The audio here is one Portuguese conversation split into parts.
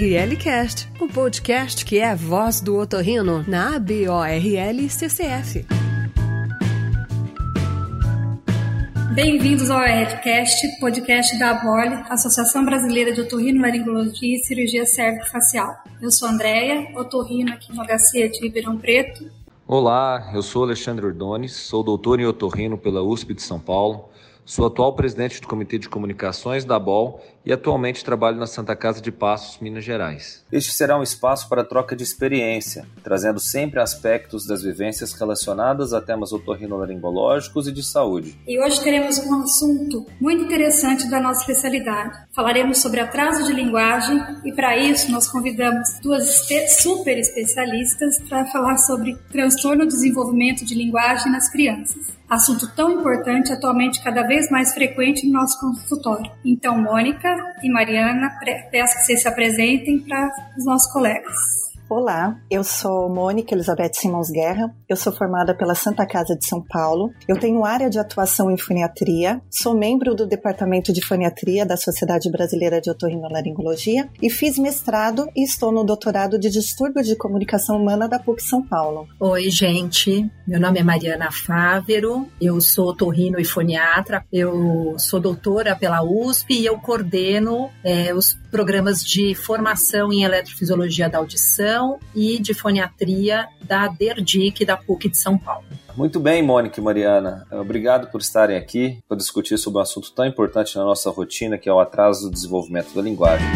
ORL Cast, o podcast que é a voz do otorrino na ABORL CCF. Bem-vindos ao ORLcast, podcast da ABORL, Associação Brasileira de Otorrino, Laringologia e Cirurgia Cérvico-Facial. Eu sou Andréia, otorrino aqui no HC de Ribeirão Preto. Olá, eu sou Alexandre Ordones, sou doutor em otorrino pela USP de São Paulo Sou atual presidente do Comitê de Comunicações da BOL e atualmente trabalho na Santa Casa de Passos, Minas Gerais. Este será um espaço para troca de experiência, trazendo sempre aspectos das vivências relacionadas a temas otorrinolaringológicos e de saúde. E hoje teremos um assunto muito interessante da nossa especialidade. Falaremos sobre atraso de linguagem e para isso nós convidamos duas super especialistas para falar sobre transtorno do desenvolvimento de linguagem nas crianças assunto tão importante atualmente cada vez mais frequente no nosso consultório. Então, Mônica e Mariana, peço que vocês se apresentem para os nossos colegas. Olá, eu sou Mônica Elizabeth Simons Guerra, eu sou formada pela Santa Casa de São Paulo, eu tenho área de atuação em foniatria, sou membro do Departamento de Foniatria da Sociedade Brasileira de Otorrinolaringologia e fiz mestrado e estou no doutorado de Distúrbio de Comunicação Humana da PUC São Paulo. Oi, gente, meu nome é Mariana Fávero, eu sou otorrino e foniatra, eu sou doutora pela USP e eu coordeno é, os programas de formação em eletrofisiologia da audição e de foniatria da DERDIC da PUC de São Paulo. Muito bem, Mônica e Mariana. Obrigado por estarem aqui para discutir sobre um assunto tão importante na nossa rotina, que é o atraso do desenvolvimento da linguagem.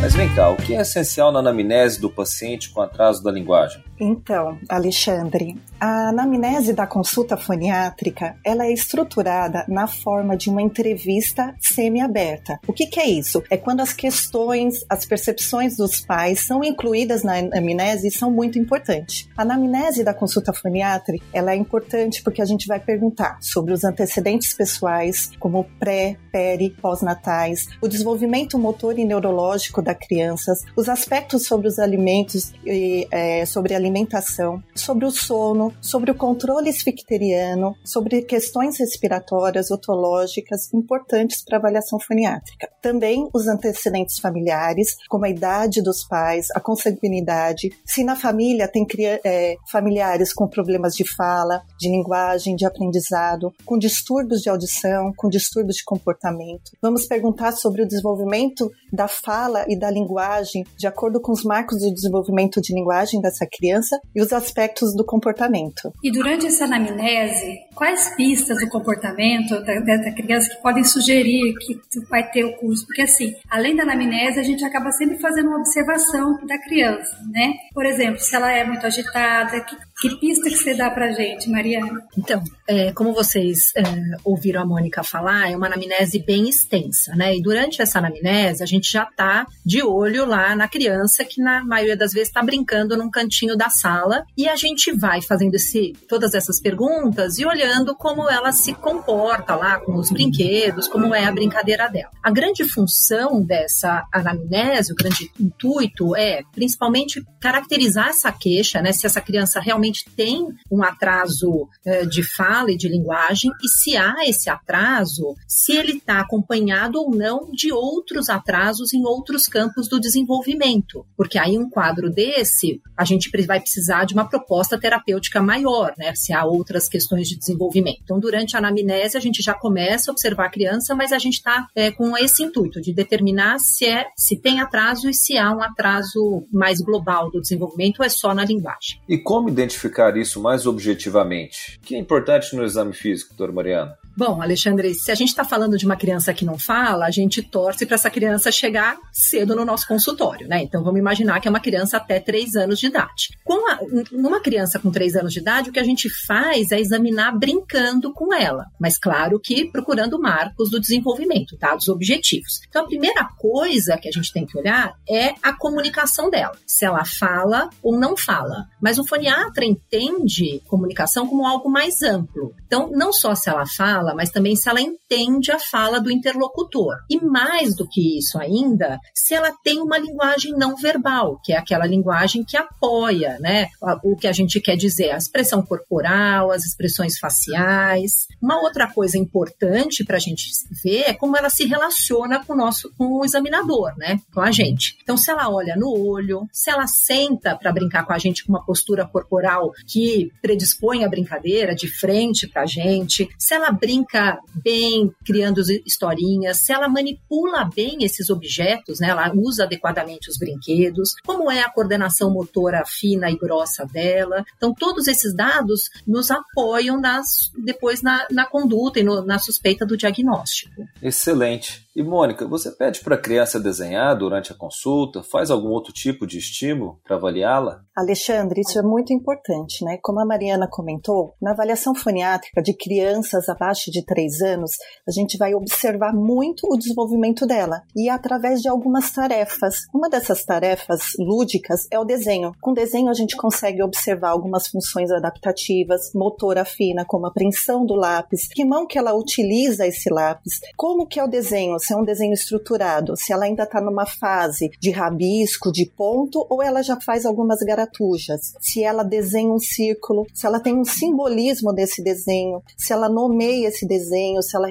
Mas vem cá, o que é essencial na anamnese do paciente com atraso da linguagem? Então, Alexandre, a anamnese da consulta foniátrica ela é estruturada na forma de uma entrevista semi-aberta. O que, que, é isso? É quando as questões, as percepções dos pais são incluídas na anamnese e são muito importantes. A anamnese da consulta foniátrica ela é importante porque a gente vai perguntar sobre os antecedentes pessoais, como pré, peri, pós-natais, o desenvolvimento motor e neurológico da criança, os aspectos sobre os alimentos e é, sobre a alimentação, sobre o sono, sobre o controle esficteriano, sobre questões respiratórias, otológicas importantes para avaliação foniátrica. Também os antecedentes familiares, como a idade dos pais, a consanguinidade, se na família tem é, familiares com problemas de fala, de linguagem, de aprendizado, com distúrbios de audição, com distúrbios de comportamento. Vamos perguntar sobre o desenvolvimento da fala e da linguagem de acordo com os marcos do desenvolvimento de linguagem dessa criança criança e os aspectos do comportamento. E durante essa anamnese, quais pistas do comportamento da, da criança que podem sugerir que vai ter o curso? Porque assim, além da anamnese, a gente acaba sempre fazendo uma observação da criança, né? Por exemplo, se ela é muito agitada, que que pista que você dá pra gente, Mariana? Então, é, como vocês é, ouviram a Mônica falar, é uma anamnese bem extensa, né? E durante essa anamnese, a gente já tá de olho lá na criança, que na maioria das vezes está brincando num cantinho da sala, e a gente vai fazendo esse, todas essas perguntas e olhando como ela se comporta lá com os brinquedos, como é a brincadeira dela. A grande função dessa anamnese, o grande intuito é, principalmente, caracterizar essa queixa, né? Se essa criança realmente realmente tem um atraso uh, de fala e de linguagem, e se há esse atraso, se ele está acompanhado ou não de outros atrasos em outros campos do desenvolvimento. Porque aí um quadro desse, a gente vai precisar de uma proposta terapêutica maior, né? Se há outras questões de desenvolvimento. Então, durante a anamnese, a gente já começa a observar a criança, mas a gente está é, com esse intuito de determinar se é se tem atraso e se há um atraso mais global do desenvolvimento ou é só na linguagem. E como identificar isso mais objetivamente? O que é importante no exame físico, doutor Mariano? Bom, Alexandre, se a gente está falando de uma criança que não fala, a gente torce para essa criança chegar cedo no nosso consultório, né? Então vamos imaginar que é uma criança até 3 anos de idade. Com a, numa criança com 3 anos de idade, o que a gente faz é examinar brincando com ela, mas claro que procurando marcos do desenvolvimento, dados objetivos. Então a primeira coisa que a gente tem que olhar é a comunicação dela, se ela fala ou não fala. Mas o foniatra entende comunicação como algo mais amplo. Então, não só se ela fala, fala, mas também se ela entende a fala do interlocutor. E mais do que isso ainda, se ela tem uma linguagem não verbal, que é aquela linguagem que apoia, né? O que a gente quer dizer, a expressão corporal, as expressões faciais. Uma outra coisa importante para a gente ver é como ela se relaciona com o nosso, com o examinador, né? Com a gente. Então, se ela olha no olho, se ela senta para brincar com a gente com uma postura corporal que predispõe a brincadeira de frente para a gente, se ela brinca bem, criando historinhas, se ela manipula bem esses objetos, né? Ela usa adequadamente os brinquedos, como é a coordenação motora fina e grossa dela. Então, todos esses dados nos apoiam nas, depois na, na conduta e no, na suspeita do diagnóstico. Excelente. E Mônica, você pede para a criança desenhar durante a consulta? Faz algum outro tipo de estímulo para avaliá-la? Alexandre, isso é muito importante, né? Como a Mariana comentou, na avaliação foniátrica de crianças abaixo de 3 anos, a gente vai observar muito o desenvolvimento dela e através de algumas tarefas. Uma dessas tarefas lúdicas é o desenho. Com desenho a gente consegue observar algumas funções adaptativas, motora fina, como a apreensão do lápis, que mão que ela utiliza esse lápis, como que é o desenho, se é um desenho estruturado, se ela ainda está numa fase de rabisco, de ponto, ou ela já faz algumas garatujas, se ela desenha um círculo, se ela tem um simbolismo desse desenho, se ela nomeia esse desenho, se ela,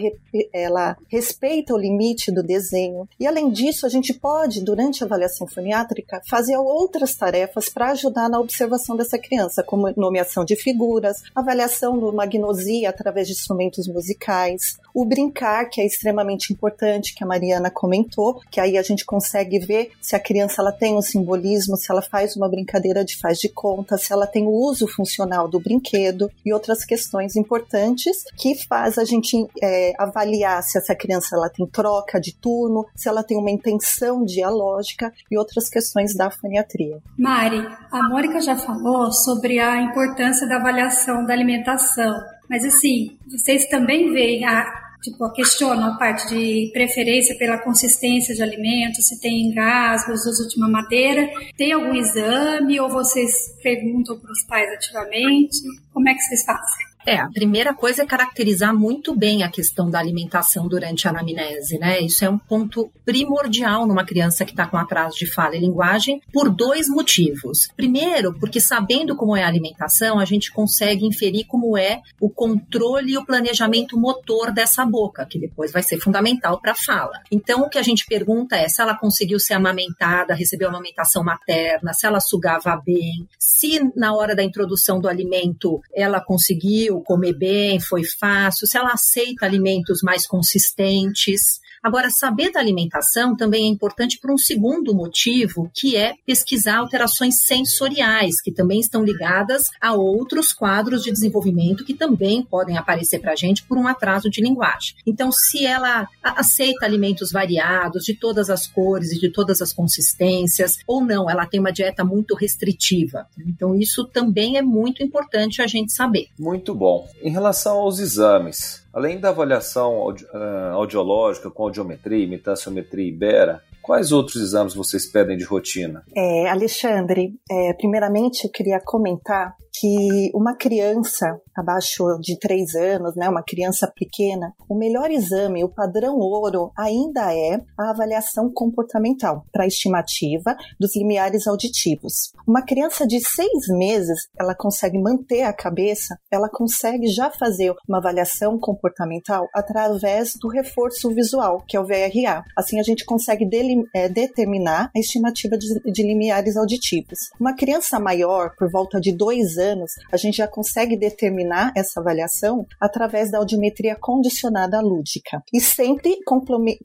ela respeita o limite do desenho. E além disso, a gente pode, durante a avaliação foniátrica, fazer outras tarefas para ajudar na observação dessa criança, como nomeação de figuras, avaliação do magnosia através de instrumentos musicais, o brincar, que é extremamente importante, que a Mariana comentou, que aí a gente consegue ver se a criança ela tem um simbolismo, se ela faz uma brincadeira de faz de conta, se ela tem o uso funcional do brinquedo e outras questões importantes que faz a gente é, avaliar se essa criança ela tem troca de turno, se ela tem uma intenção dialógica e outras questões da foniatria. Mari, a Mônica já falou sobre a importância da avaliação da alimentação, mas assim, vocês também veem a tipo, questionam a parte de preferência pela consistência de alimentos, se tem engasgos, uso de mamadeira. Tem algum exame ou vocês perguntam para os pais ativamente? Como é que vocês fazem? É, a primeira coisa é caracterizar muito bem a questão da alimentação durante a anamnese, né? Isso é um ponto primordial numa criança que está com atraso de fala e linguagem por dois motivos. Primeiro, porque sabendo como é a alimentação, a gente consegue inferir como é o controle e o planejamento motor dessa boca, que depois vai ser fundamental para a fala. Então, o que a gente pergunta é se ela conseguiu ser amamentada, recebeu amamentação materna, se ela sugava bem, se na hora da introdução do alimento ela conseguiu comer bem, foi fácil, se ela aceita alimentos mais consistentes. Agora, saber da alimentação também é importante por um segundo motivo, que é pesquisar alterações sensoriais, que também estão ligadas a outros quadros de desenvolvimento que também podem aparecer para a gente por um atraso de linguagem. Então, se ela aceita alimentos variados, de todas as cores e de todas as consistências, ou não, ela tem uma dieta muito restritiva. Então, isso também é muito importante a gente saber. Muito bom. Em relação aos exames, Além da avaliação audi uh, audiológica com audiometria, imitanciometria e Ibera, quais outros exames vocês pedem de rotina? É, Alexandre, é, primeiramente eu queria comentar que uma criança abaixo de 3 anos, né, uma criança pequena, o melhor exame, o padrão ouro, ainda é a avaliação comportamental para estimativa dos limiares auditivos. Uma criança de 6 meses, ela consegue manter a cabeça, ela consegue já fazer uma avaliação comportamental através do reforço visual, que é o VRA. Assim a gente consegue é, determinar a estimativa de, de limiares auditivos. Uma criança maior, por volta de 2 anos, a gente já consegue determinar essa avaliação através da audiometria condicionada lúdica e sempre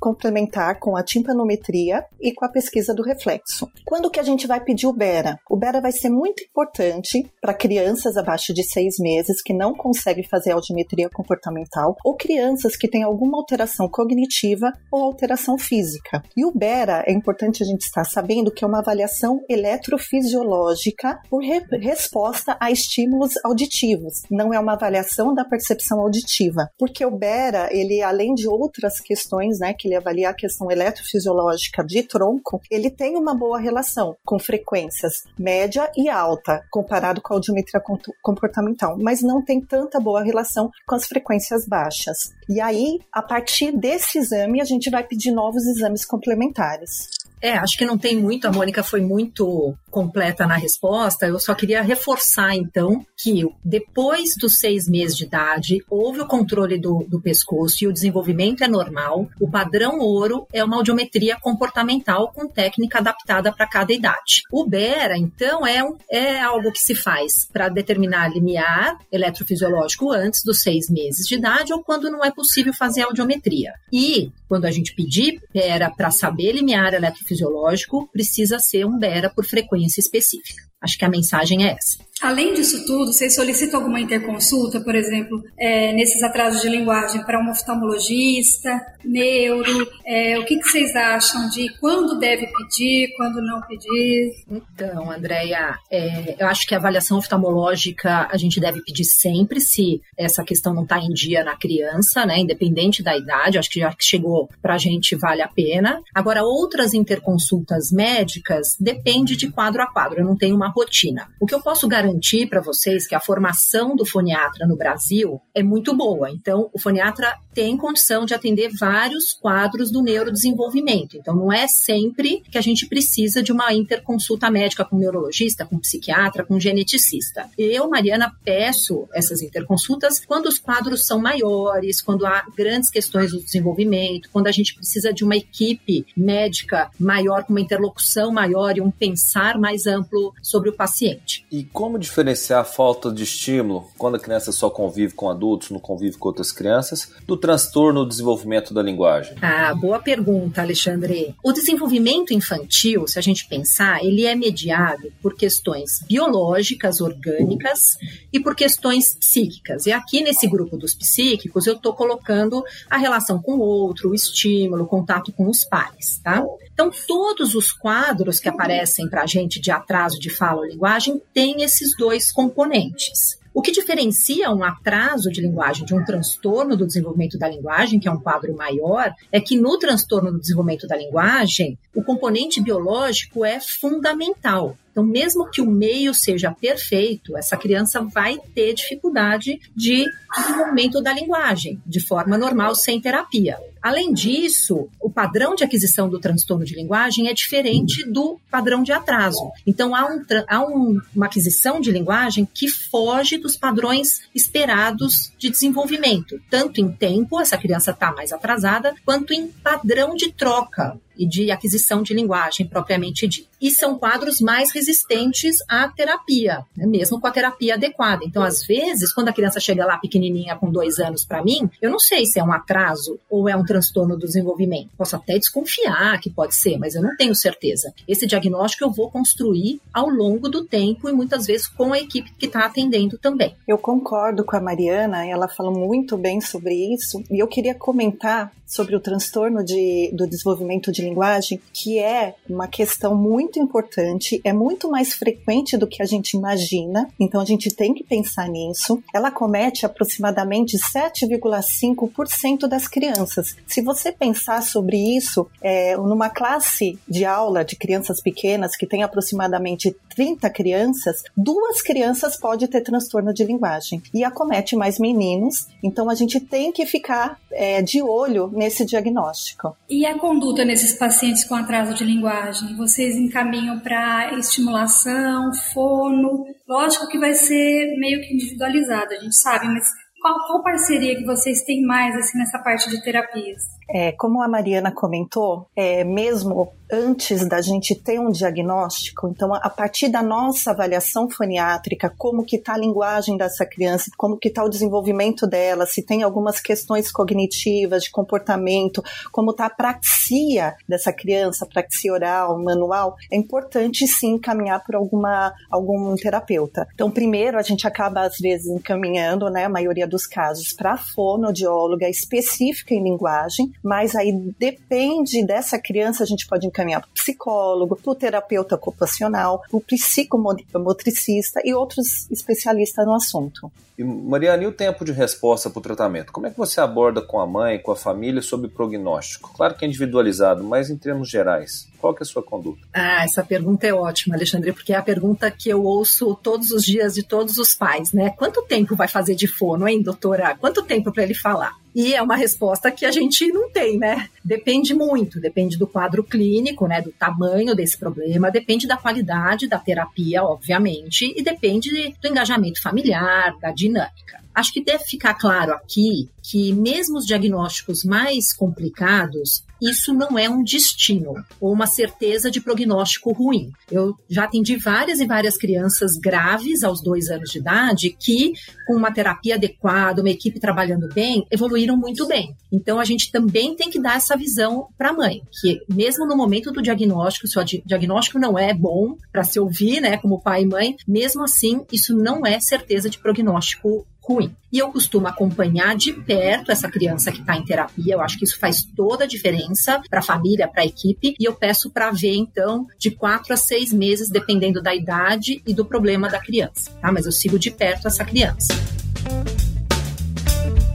complementar com a timpanometria e com a pesquisa do reflexo. Quando que a gente vai pedir o BERA? O BERA vai ser muito importante para crianças abaixo de seis meses que não conseguem fazer audiometria comportamental ou crianças que têm alguma alteração cognitiva ou alteração física. E o BERA é importante a gente estar sabendo que é uma avaliação eletrofisiológica por re resposta à a estímulos auditivos. Não é uma avaliação da percepção auditiva, porque o BERA, ele além de outras questões, né, que ele avalia a questão eletrofisiológica de tronco, ele tem uma boa relação com frequências média e alta, comparado com a audiometria comportamental, mas não tem tanta boa relação com as frequências baixas. E aí, a partir desse exame, a gente vai pedir novos exames complementares. É, acho que não tem muito, a Mônica foi muito completa na resposta. Eu só queria reforçar, então, que depois dos seis meses de idade, houve o controle do, do pescoço e o desenvolvimento é normal. O padrão ouro é uma audiometria comportamental com técnica adaptada para cada idade. O BERA, então, é, um, é algo que se faz para determinar limiar eletrofisiológico antes dos seis meses de idade ou quando não é possível fazer audiometria. E quando a gente pedir BERA para saber limiar eletrofisiológico, precisa ser um BERA por frequência específica. Acho que a mensagem é essa. Além disso tudo, vocês solicitam alguma interconsulta, por exemplo, é, nesses atrasos de linguagem para um oftalmologista, neuro? É, o que, que, vocês acham de quando deve pedir, quando não pedir? Então, Andréia, é, eu acho que a avaliação oftalmológica a gente deve pedir sempre se essa questão não está em dia na criança, né? Independente da idade, acho que já que chegou para a gente vale a pena. Agora, outras interconsultas médicas depende de quadro a quadro. Eu não tenho uma rotina. O que eu posso garantir para vocês que a formação do foniatra no Brasil é muito boa. Então, o foniatra tem condição de atender vários quadros do neurodesenvolvimento. Então, não é sempre que a gente precisa de uma interconsulta médica com neurologista, com psiquiatra, com geneticista. Eu, Mariana, peço essas interconsultas quando os quadros são maiores, quando há grandes questões do desenvolvimento, quando a gente precisa de uma equipe médica maior, com uma interlocução maior e um pensar mais amplo sobre o paciente. E como diferenciar a falta de estímulo quando a criança só convive com adultos, não convive com outras crianças, do transtorno do desenvolvimento da linguagem? Ah, boa pergunta, Alexandre. O desenvolvimento infantil, se a gente pensar, ele é mediado por questões biológicas, orgânicas e por questões psíquicas. E aqui nesse grupo dos psíquicos, eu estou colocando a relação com o outro, o estímulo, o contato com os pais, tá? Então, todos os quadros que aparecem para a gente de atraso de fala ou linguagem têm esses dois componentes. O que diferencia um atraso de linguagem de um transtorno do desenvolvimento da linguagem, que é um quadro maior, é que no transtorno do desenvolvimento da linguagem, o componente biológico é fundamental. Então, mesmo que o meio seja perfeito, essa criança vai ter dificuldade de desenvolvimento da linguagem, de forma normal, sem terapia. Além disso, o padrão de aquisição do transtorno de linguagem é diferente do padrão de atraso. Então, há, um, há um, uma aquisição de linguagem que foge dos padrões esperados de desenvolvimento, tanto em tempo, essa criança está mais atrasada, quanto em padrão de troca e de aquisição de linguagem propriamente dita. E são quadros mais resistentes à terapia, né? mesmo com a terapia adequada. Então, às vezes, quando a criança chega lá pequenininha com dois anos para mim, eu não sei se é um atraso ou é um transtorno do desenvolvimento. Posso até desconfiar que pode ser, mas eu não tenho certeza. Esse diagnóstico eu vou construir ao longo do tempo e muitas vezes com a equipe que está atendendo também. Eu concordo com a Mariana, ela falou muito bem sobre isso e eu queria comentar sobre o transtorno de, do desenvolvimento de linguagem, que é uma questão muito importante, é muito mais frequente do que a gente imagina, então a gente tem que pensar nisso. Ela comete aproximadamente 7,5% das crianças. Se você pensar sobre isso, é, numa classe de aula de crianças pequenas, que tem aproximadamente 30 crianças, duas crianças pode ter transtorno de linguagem e acomete mais meninos, então a gente tem que ficar é, de olho nesse diagnóstico. E a conduta nesses pacientes com atraso de linguagem? Vocês encaminham para estimulação, fono? Lógico que vai ser meio que individualizado, a gente sabe, mas qual, qual parceria que vocês têm mais assim nessa parte de terapias? É, como a Mariana comentou, é, mesmo antes da gente ter um diagnóstico, então a partir da nossa avaliação foniátrica, como que está a linguagem dessa criança, como que está o desenvolvimento dela, se tem algumas questões cognitivas, de comportamento, como está a praxia dessa criança, praxia oral, manual, é importante sim encaminhar por alguma, algum terapeuta. Então, primeiro a gente acaba às vezes encaminhando, né, a maioria dos casos, para a fonoaudióloga específica em linguagem, mas aí depende dessa criança, a gente pode encaminhar para o psicólogo, para o terapeuta ocupacional, para o psicomotricista e outros especialistas no assunto. E, Mariana, e o tempo de resposta para o tratamento? Como é que você aborda com a mãe, com a família sobre prognóstico? Claro que é individualizado, mas em termos gerais, qual que é a sua conduta? Ah, essa pergunta é ótima, Alexandre, porque é a pergunta que eu ouço todos os dias de todos os pais, né? Quanto tempo vai fazer de fono, hein, doutora? Quanto tempo para ele falar? E é uma resposta que a gente não tem, né? Depende muito, depende do quadro clínico, né? Do tamanho desse problema, depende da qualidade da terapia, obviamente, e depende do engajamento familiar, da dinâmica. Acho que deve ficar claro aqui que, mesmo os diagnósticos mais complicados, isso não é um destino ou uma certeza de prognóstico ruim. Eu já atendi várias e várias crianças graves aos dois anos de idade que, com uma terapia adequada, uma equipe trabalhando bem, evoluíram muito bem. Então, a gente também tem que dar essa visão para a mãe, que mesmo no momento do diagnóstico, se o diagnóstico não é bom para se ouvir, né, como pai e mãe, mesmo assim, isso não é certeza de prognóstico ruim. E eu costumo acompanhar de perto essa criança que está em terapia. Eu acho que isso faz toda a diferença para a família, para a equipe. E eu peço para ver, então, de quatro a seis meses, dependendo da idade e do problema da criança. Tá? Mas eu sigo de perto essa criança.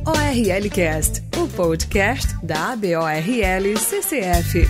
ORLcast, o podcast da ABORL CCF.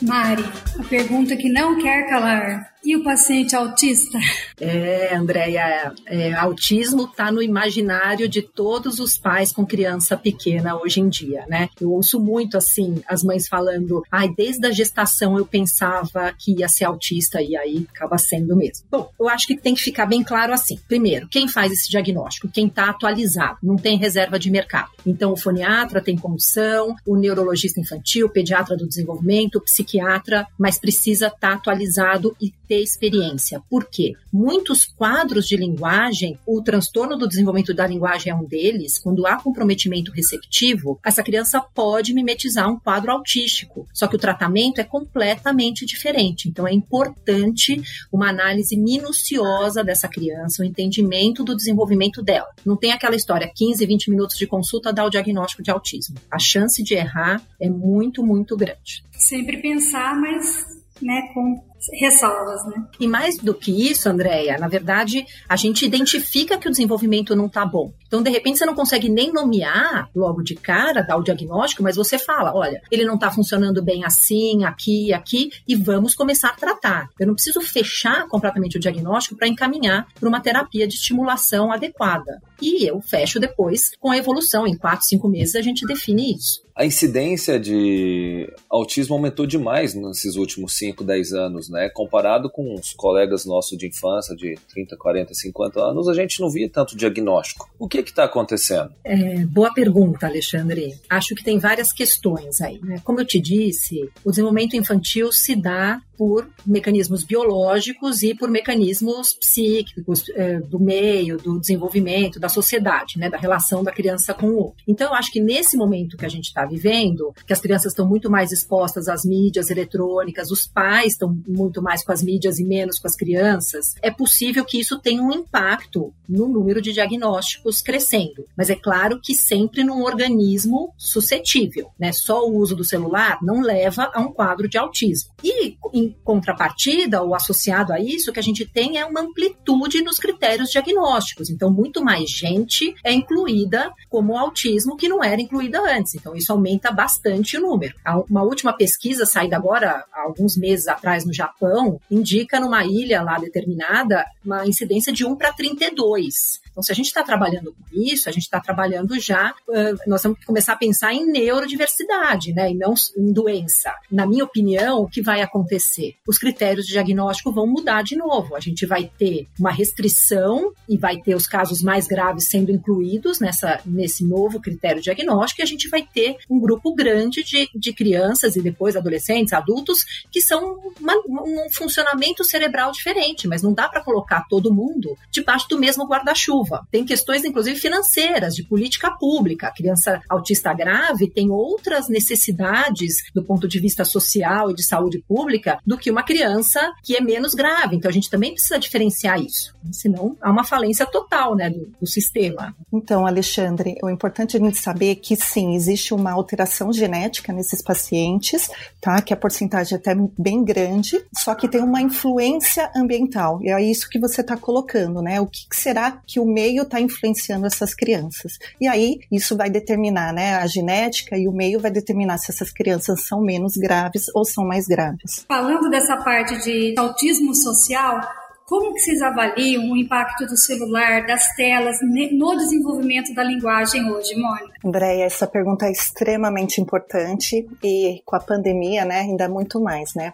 Mari, a pergunta que não quer calar. E o paciente autista? É, Andréia, é, autismo está no imaginário de todos os pais com criança pequena hoje em dia, né? Eu ouço muito assim as mães falando, ai, desde a gestação eu pensava que ia ser autista e aí acaba sendo mesmo. Bom, eu acho que tem que ficar bem claro assim. Primeiro, quem faz esse diagnóstico? Quem está atualizado, não tem reserva de mercado. Então, o foniatra tem condição, o neurologista infantil, o pediatra do desenvolvimento, o psiquiatra, mas precisa estar tá atualizado e ter experiência. Por quê? Muitos quadros de linguagem, o transtorno do desenvolvimento da linguagem é um deles, quando há comprometimento receptivo, essa criança pode mimetizar um quadro autístico, só que o tratamento é completamente diferente. Então é importante uma análise minuciosa dessa criança, o entendimento do desenvolvimento dela. Não tem aquela história, 15, 20 minutos de consulta dá o diagnóstico de autismo. A chance de errar é muito, muito grande. Sempre pensar, mas né, com ressalvas, né? E mais do que isso, Andréia, na verdade, a gente identifica que o desenvolvimento não está bom. Então, de repente, você não consegue nem nomear logo de cara, dar o diagnóstico, mas você fala: olha, ele não está funcionando bem assim, aqui, aqui, e vamos começar a tratar. Eu não preciso fechar completamente o diagnóstico para encaminhar para uma terapia de estimulação adequada. E eu fecho depois com a evolução. Em quatro, cinco meses a gente define isso. A incidência de autismo aumentou demais nesses últimos 5, 10 anos, né? Comparado com os colegas nossos de infância, de 30, 40, 50 anos, a gente não via tanto diagnóstico. O que está acontecendo? É, boa pergunta, Alexandre. Acho que tem várias questões aí. Né? Como eu te disse, o desenvolvimento infantil se dá por mecanismos biológicos e por mecanismos psíquicos é, do meio, do desenvolvimento, da sociedade, né, da relação da criança com o outro. Então, eu acho que nesse momento que a gente está vivendo, que as crianças estão muito mais expostas às mídias eletrônicas, os pais estão muito mais com as mídias e menos com as crianças, é possível que isso tenha um impacto no número de diagnósticos crescendo. Mas é claro que sempre num organismo suscetível, né? Só o uso do celular não leva a um quadro de autismo. E em contrapartida, ou associado a isso, o que a gente tem é uma amplitude nos critérios diagnósticos. Então, muito mais gente é incluída como autismo que não era incluída antes. Então, isso aumenta bastante o número. Uma última pesquisa saída agora, há alguns meses atrás, no Japão, indica numa ilha lá determinada uma incidência de 1 para 32. Então, se a gente está trabalhando com isso, a gente está trabalhando já, nós temos que começar a pensar em neurodiversidade, né, e não em doença. Na minha opinião, o que vai acontecer? Os critérios de diagnóstico vão mudar de novo. A gente vai ter uma restrição e vai ter os casos mais graves sendo incluídos nessa, nesse novo critério diagnóstico, e a gente vai ter um grupo grande de, de crianças e depois adolescentes, adultos, que são uma, um funcionamento cerebral diferente, mas não dá para colocar todo mundo debaixo do mesmo guarda-chuva Tem questões, inclusive, financeiras, de política pública. A criança autista grave tem outras necessidades do ponto de vista social e de saúde pública do que uma criança que é menos grave. Então, a gente também precisa diferenciar isso. Senão, há uma falência total né, do, do sistema. Então, Alexandre, o importante é a gente saber que sim, existe uma alteração genética nesses pacientes, tá? Que a porcentagem é até bem grande, só que tem uma influência ambiental. E é isso que você está colocando, né? O que será que o meio está influenciando essas crianças? E aí, isso vai determinar, né? A genética e o meio vai determinar se essas crianças são menos graves ou são mais graves. Falando dessa parte de autismo social, como que vocês avaliam o impacto do celular, das telas, no desenvolvimento da linguagem hoje, Mônica? Andréia, essa pergunta é extremamente importante e com a pandemia, né, ainda muito mais, né?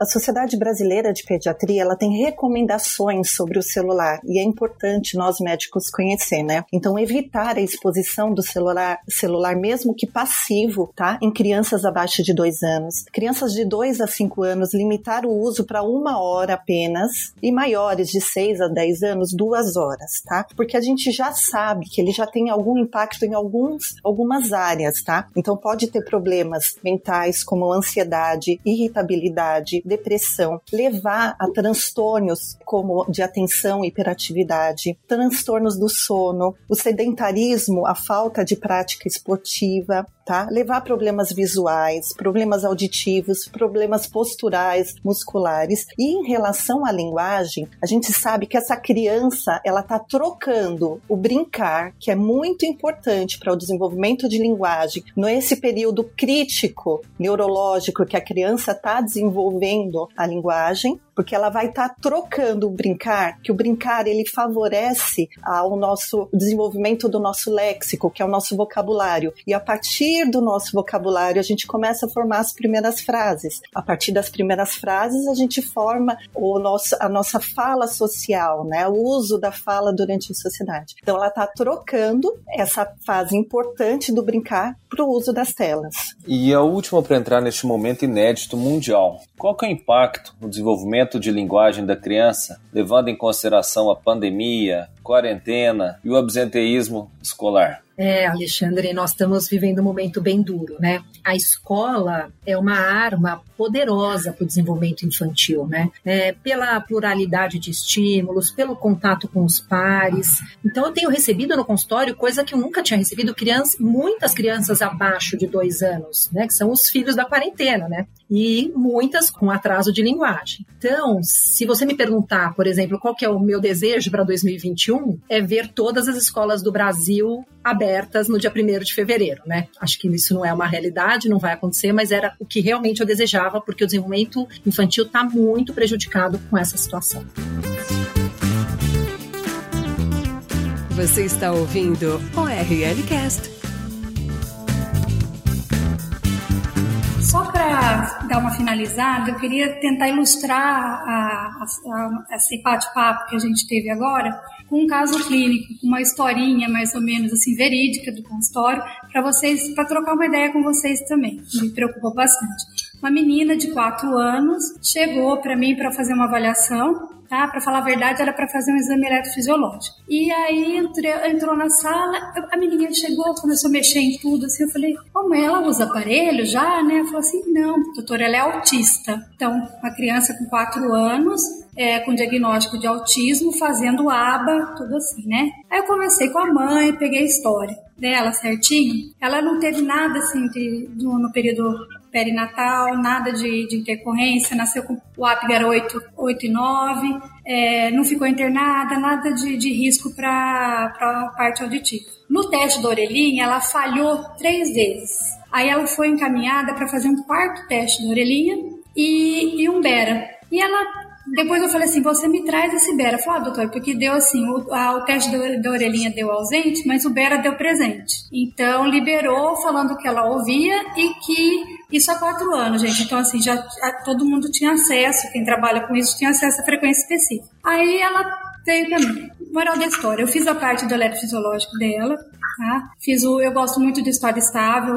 A Sociedade Brasileira de Pediatria, ela tem recomendações sobre o celular e é importante nós médicos conhecer, né? Então, evitar a exposição do celular, celular mesmo que passivo, tá? Em crianças abaixo de dois anos. Crianças de dois a cinco anos, limitar o uso para uma hora apenas e maiores de 6 a 10 anos, duas horas, tá? Porque a gente já sabe que ele já tem algum impacto em alguns, algumas áreas, tá? Então pode ter problemas mentais como ansiedade, irritabilidade, depressão, levar a transtornos como de atenção e hiperatividade, transtornos do sono, o sedentarismo, a falta de prática esportiva, tá? Levar problemas visuais, problemas auditivos, problemas posturais, musculares. E em relação à linguagem, a gente sabe que essa criança, ela tá trocando o brincar, que é muito importante para o desenvolvimento de linguagem, nesse período crítico neurológico que a criança está desenvolvendo a linguagem, porque ela vai estar tá trocando o brincar, que o brincar ele favorece ao nosso desenvolvimento do nosso léxico, que é o nosso vocabulário. E a partir do nosso vocabulário a gente começa a formar as primeiras frases. A partir das primeiras frases a gente forma o nosso, a nossa fala social, né? O uso da fala durante a sociedade. Então ela está trocando essa fase importante do brincar para o uso das telas. E a última para entrar neste momento inédito mundial. Qual é o impacto no desenvolvimento de linguagem da criança, levando em consideração a pandemia, quarentena e o absenteísmo escolar? É, Alexandre, nós estamos vivendo um momento bem duro, né? A escola é uma arma poderosa para o desenvolvimento infantil, né? É, pela pluralidade de estímulos, pelo contato com os pares. Então, eu tenho recebido no consultório coisa que eu nunca tinha recebido, crianças, muitas crianças abaixo de dois anos, né? Que são os filhos da quarentena, né? E muitas com atraso de linguagem. Então, se você me perguntar, por exemplo, qual que é o meu desejo para 2021, é ver todas as escolas do Brasil abertas no dia 1 de fevereiro, né? Acho que isso não é uma realidade, não vai acontecer, mas era o que realmente eu desejava, porque o desenvolvimento infantil está muito prejudicado com essa situação. Você está ouvindo o RL Só para dar uma finalizada, eu queria tentar ilustrar a, a, a, esse bate-papo que a gente teve agora com um caso clínico, com uma historinha mais ou menos assim verídica do consultório, para vocês, para trocar uma ideia com vocês também. Me preocupou bastante. Uma menina de 4 anos chegou para mim para fazer uma avaliação tá? Para falar a verdade, era para fazer um exame eletrofisiológico. E aí entrou na sala, a menininha chegou, começou a mexer em tudo, assim, eu falei, como ela usa aparelho já, né? Ela falou assim, não, doutora, ela é autista. Então, uma criança com 4 anos, é, com diagnóstico de autismo, fazendo aba, tudo assim, né? Aí eu conversei com a mãe, peguei a história dela certinho. Ela não teve nada assim de, de no período perinatal, nada de, de intercorrência, nasceu com o Apgar 8, 8 e 9, é, não ficou internada, nada de, de risco para a parte auditiva. No teste da orelhinha, ela falhou três vezes. Aí ela foi encaminhada para fazer um quarto teste da orelhinha e, e um Bera. E ela depois eu falei assim, você me traz esse Bera. Falei, ah, doutor, porque deu assim, o, a, o teste da, da orelhinha deu ausente, mas o Bera deu presente. Então, liberou falando que ela ouvia e que isso há quatro anos, gente. Então, assim, já, todo mundo tinha acesso, quem trabalha com isso tinha acesso à frequência específica. Aí ela veio pra mim. Moral da história, eu fiz a parte do eletrofisiológico dela, tá? Fiz o, eu gosto muito do estado estável,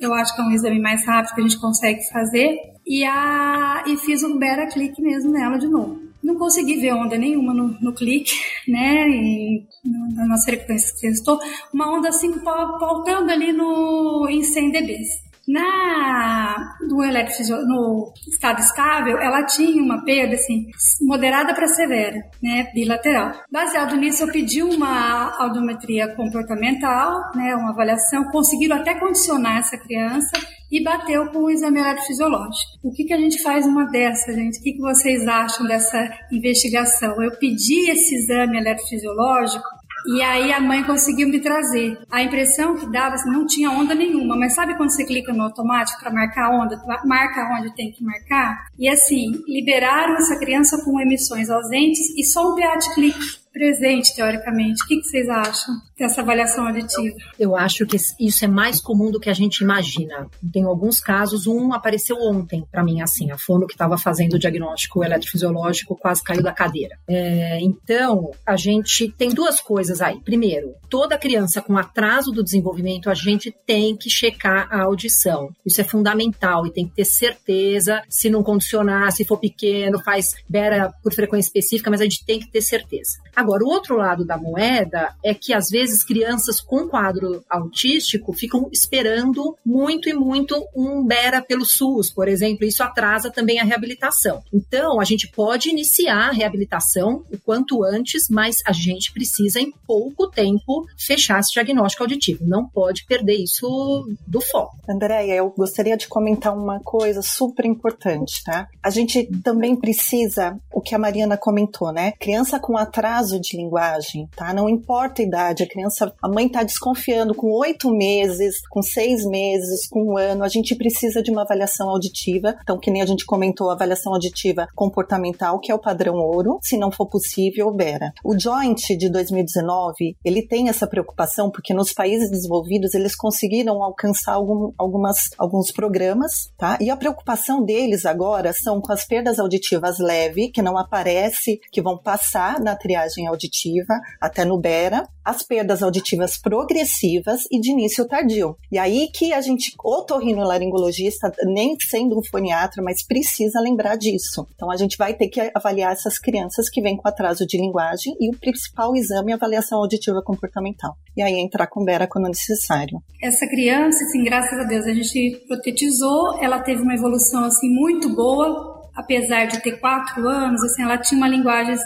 eu acho que é um exame mais rápido que a gente consegue fazer. E, a, e fiz o Bera Click mesmo nela de novo. não consegui ver onda nenhuma no, no clique, né? E na nossa frequência que testou, uma onda 5 pautando ali no, em 100 dBs. Na, no, no estado estável, ela tinha uma perda assim, moderada para severa, né, bilateral. Baseado nisso, eu pedi uma audiometria comportamental, né, uma avaliação. Conseguiram até condicionar essa criança e bateu com o exame fisiológico. O que, que a gente faz uma dessa, gente? O que, que vocês acham dessa investigação? Eu pedi esse exame fisiológico e aí a mãe conseguiu me trazer. A impressão que dava, assim, não tinha onda nenhuma, mas sabe quando você clica no automático para marcar onda, marca onde tem que marcar? E assim, liberaram essa criança com emissões ausentes e só um PA clique presente, teoricamente. O que, que vocês acham dessa avaliação aditiva? Eu acho que isso é mais comum do que a gente imagina. Tem alguns casos, um apareceu ontem para mim, assim, a fono que estava fazendo o diagnóstico eletrofisiológico quase caiu da cadeira. É, então, a gente tem duas coisas aí. Primeiro, toda criança com atraso do desenvolvimento, a gente tem que checar a audição. Isso é fundamental e tem que ter certeza, se não condicionar, se for pequeno, faz bera por frequência específica, mas a gente tem que ter certeza. Agora, o outro lado da moeda é que às vezes crianças com quadro autístico ficam esperando muito e muito um BERA pelo SUS, por exemplo. Isso atrasa também a reabilitação. Então, a gente pode iniciar a reabilitação o quanto antes, mas a gente precisa, em pouco tempo, fechar esse diagnóstico auditivo. Não pode perder isso do foco. Andréia, eu gostaria de comentar uma coisa super importante, tá? A gente também precisa, o que a Mariana comentou, né? Criança com atraso caso de linguagem, tá? Não importa a idade, a criança, a mãe está desconfiando com oito meses, com seis meses, com um ano, a gente precisa de uma avaliação auditiva. Então, que nem a gente comentou, avaliação auditiva comportamental, que é o padrão ouro, se não for possível, Bera. O Joint de 2019, ele tem essa preocupação porque nos países desenvolvidos eles conseguiram alcançar algum, algumas, alguns programas, tá? E a preocupação deles agora são com as perdas auditivas leves, que não aparece, que vão passar na triagem auditiva, até no BERA, as perdas auditivas progressivas e de início tardio. E aí que a gente, otorrinolaringologista, nem sendo um foniatra, mas precisa lembrar disso. Então a gente vai ter que avaliar essas crianças que vêm com atraso de linguagem e o principal exame é avaliação auditiva comportamental. E aí entrar com BERA quando necessário. Essa criança, assim, graças a Deus, a gente protetizou, ela teve uma evolução assim muito boa, apesar de ter quatro anos, assim, ela tinha uma linguagem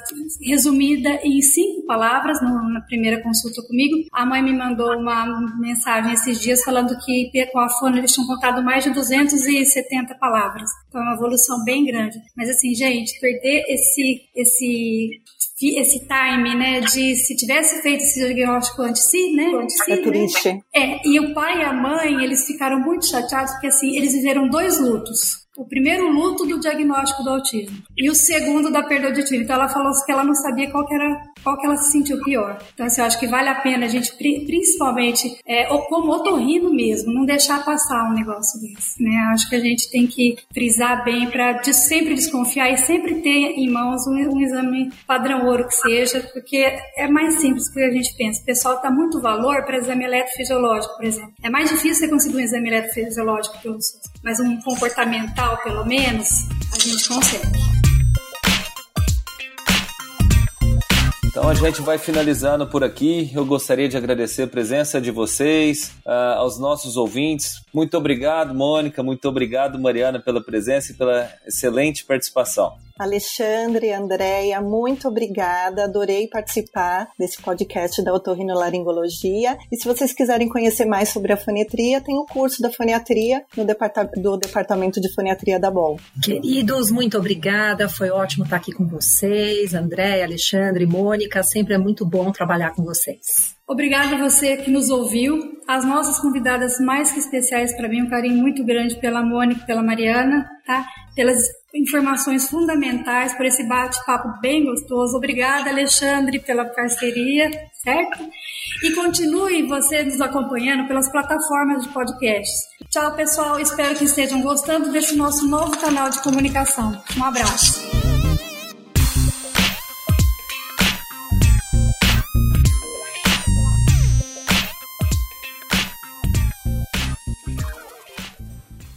resumida em cinco palavras no, na primeira consulta comigo. A mãe me mandou uma mensagem esses dias falando que com a fone eles tinham contado mais de 270 palavras. Então é uma evolução bem grande. Mas assim, gente, perder esse esse esse time, né, de se tivesse feito esse diagnóstico antes si, né, antes si, é né? triste. Né? É, e o pai e a mãe, eles ficaram muito chateados porque assim, eles viveram dois lutos o primeiro luto do diagnóstico do autismo e o segundo da perda auditiva. Então ela falou que ela não sabia qual que era qual que ela se sentiu pior. Então assim, eu acho que vale a pena a gente principalmente é, como otorrino mesmo, não deixar passar um negócio desse, né? Acho que a gente tem que frisar bem para de sempre desconfiar e sempre ter em mãos um, um, exame padrão ouro que seja, porque é mais simples do que a gente pensa. O pessoal dá muito valor para exame eletrofisiológico, por exemplo. É mais difícil você conseguir um exame eletrofisiológico pelo SUS, mas um comportamental pelo menos, a gente consegue. Então a gente vai finalizando por aqui. Eu gostaria de agradecer a presença de vocês, uh, aos nossos ouvintes. Muito obrigado, Mônica. Muito obrigado, Mariana, pela presença e pela excelente participação. Alexandre, Andréia, muito obrigada. Adorei participar desse podcast da otorrinolaringologia. E se vocês quiserem conhecer mais sobre a foniatria, tem o curso da foniatria no departamento, do Departamento de Foniatria da BOL. Queridos, muito obrigada. Foi ótimo estar aqui com vocês. Andréia, Alexandre, Mônica, sempre é muito bom trabalhar com vocês. Obrigada a você que nos ouviu. As nossas convidadas mais que especiais para mim, um carinho muito grande pela Mônica, pela Mariana, tá? Pelas informações fundamentais, por esse bate-papo bem gostoso. Obrigada, Alexandre, pela parceria, certo? E continue você nos acompanhando pelas plataformas de podcast. Tchau, pessoal. Espero que estejam gostando desse nosso novo canal de comunicação. Um abraço.